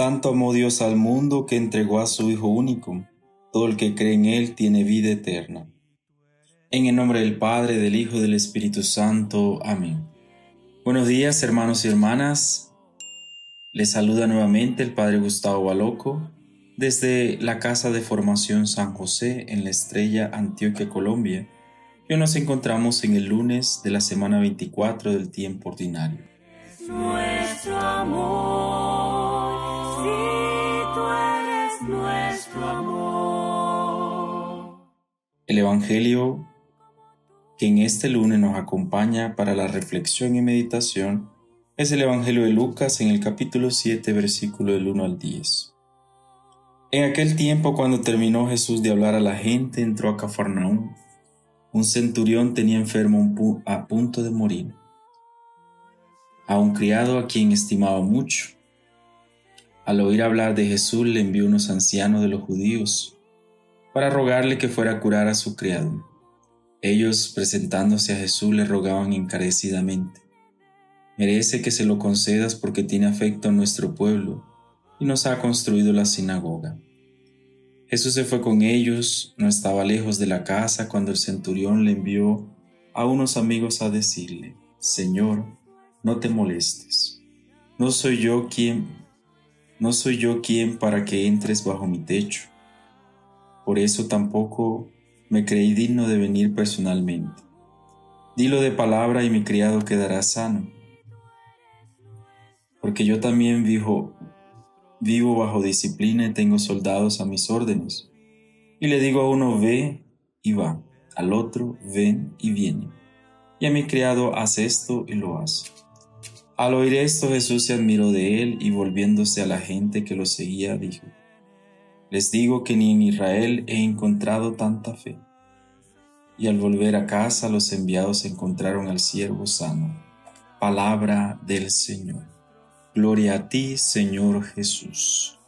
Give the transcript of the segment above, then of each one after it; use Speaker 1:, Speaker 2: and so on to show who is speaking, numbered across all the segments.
Speaker 1: Tanto amó Dios al mundo que entregó a su Hijo único. Todo el que cree en Él tiene vida eterna. En el nombre del Padre, del Hijo y del Espíritu Santo. Amén. Buenos días, hermanos y hermanas. Les saluda nuevamente el Padre Gustavo Baloco desde la Casa de Formación San José en la Estrella Antioquia, Colombia. Hoy nos encontramos en el lunes de la semana 24 del tiempo ordinario. Nuestro amor. El Evangelio que en este lunes nos acompaña para la reflexión y meditación es el Evangelio de Lucas en el capítulo 7, versículo del 1 al 10. En aquel tiempo, cuando terminó Jesús de hablar a la gente, entró a Cafarnaúm. Un centurión tenía enfermo a punto de morir, a un criado a quien estimaba mucho. Al oír hablar de Jesús, le envió unos ancianos de los judíos para rogarle que fuera a curar a su criado. Ellos, presentándose a Jesús, le rogaban encarecidamente, merece que se lo concedas porque tiene afecto a nuestro pueblo y nos ha construido la sinagoga. Jesús se fue con ellos, no estaba lejos de la casa cuando el centurión le envió a unos amigos a decirle, Señor, no te molestes, no soy yo quien, no soy yo quien para que entres bajo mi techo por eso tampoco me creí digno de venir personalmente. Dilo de palabra y mi criado quedará sano. Porque yo también vivo, vivo bajo disciplina y tengo soldados a mis órdenes. Y le digo a uno, ve y va, al otro, ven y viene. Y a mi criado, haz esto y lo hace. Al oír esto Jesús se admiró de él y volviéndose a la gente que lo seguía, dijo, les digo que ni en Israel he encontrado tanta fe. Y al volver a casa los enviados encontraron al siervo sano. Palabra del Señor. Gloria a ti, Señor Jesús.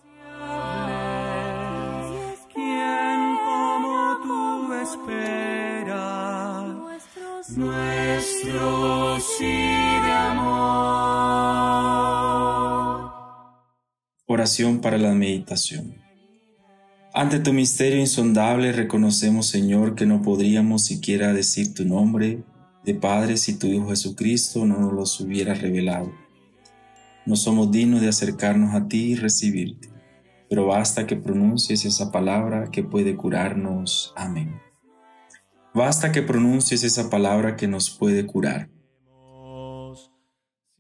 Speaker 1: sí de amor. Para la meditación. Ante tu misterio insondable reconocemos, Señor, que no podríamos siquiera decir tu nombre de Padre si tu Hijo Jesucristo no nos los hubiera revelado. No somos dignos de acercarnos a ti y recibirte, pero basta que pronuncies esa palabra que puede curarnos. Amén. Basta que pronuncies esa palabra que nos puede curar.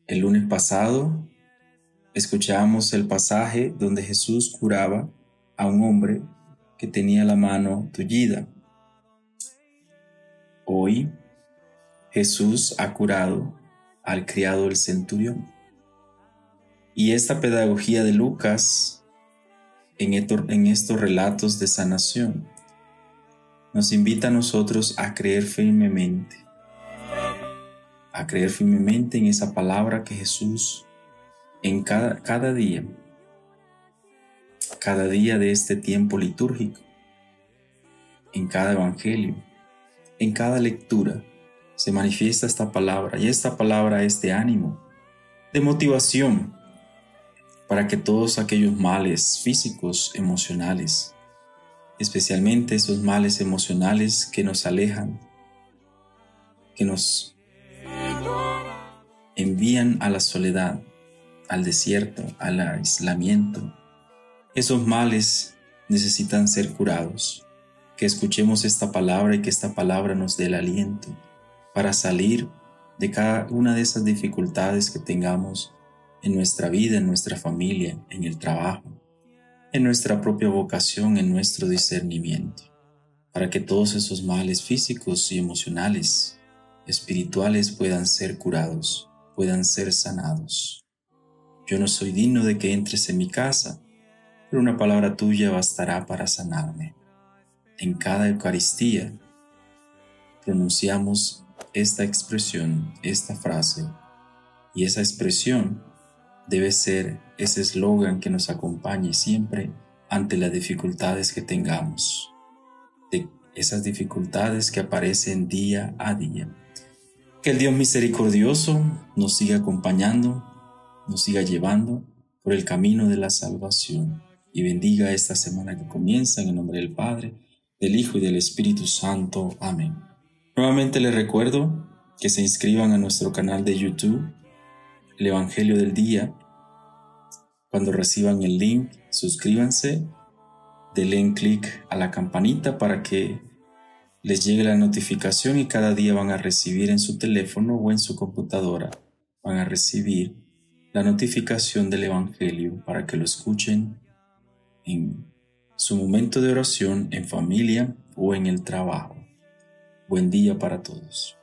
Speaker 1: El lunes pasado escuchamos el pasaje donde Jesús curaba a un hombre que tenía la mano tullida. Hoy Jesús ha curado al criado del centurión. Y esta pedagogía de Lucas en, en estos relatos de sanación nos invita a nosotros a creer firmemente, a creer firmemente en esa palabra que Jesús en cada, cada día cada día de este tiempo litúrgico, en cada evangelio, en cada lectura, se manifiesta esta palabra y esta palabra es de ánimo, de motivación, para que todos aquellos males físicos, emocionales, especialmente esos males emocionales que nos alejan, que nos envían a la soledad, al desierto, al aislamiento, esos males necesitan ser curados. Que escuchemos esta palabra y que esta palabra nos dé el aliento para salir de cada una de esas dificultades que tengamos en nuestra vida, en nuestra familia, en el trabajo, en nuestra propia vocación, en nuestro discernimiento, para que todos esos males físicos y emocionales, espirituales puedan ser curados, puedan ser sanados. Yo no soy digno de que entres en mi casa, pero una palabra tuya bastará para sanarme. En cada Eucaristía pronunciamos esta expresión, esta frase, y esa expresión debe ser ese eslogan que nos acompañe siempre ante las dificultades que tengamos, de esas dificultades que aparecen día a día. Que el Dios misericordioso nos siga acompañando, nos siga llevando por el camino de la salvación y bendiga esta semana que comienza en el nombre del Padre, del Hijo y del Espíritu Santo. Amén. Nuevamente les recuerdo que se inscriban a nuestro canal de YouTube, el Evangelio del Día. Cuando reciban el link, suscríbanse, denle clic a la campanita para que les llegue la notificación y cada día van a recibir en su teléfono o en su computadora, van a recibir la notificación del Evangelio para que lo escuchen en su momento de oración, en familia o en el trabajo. Buen día para todos.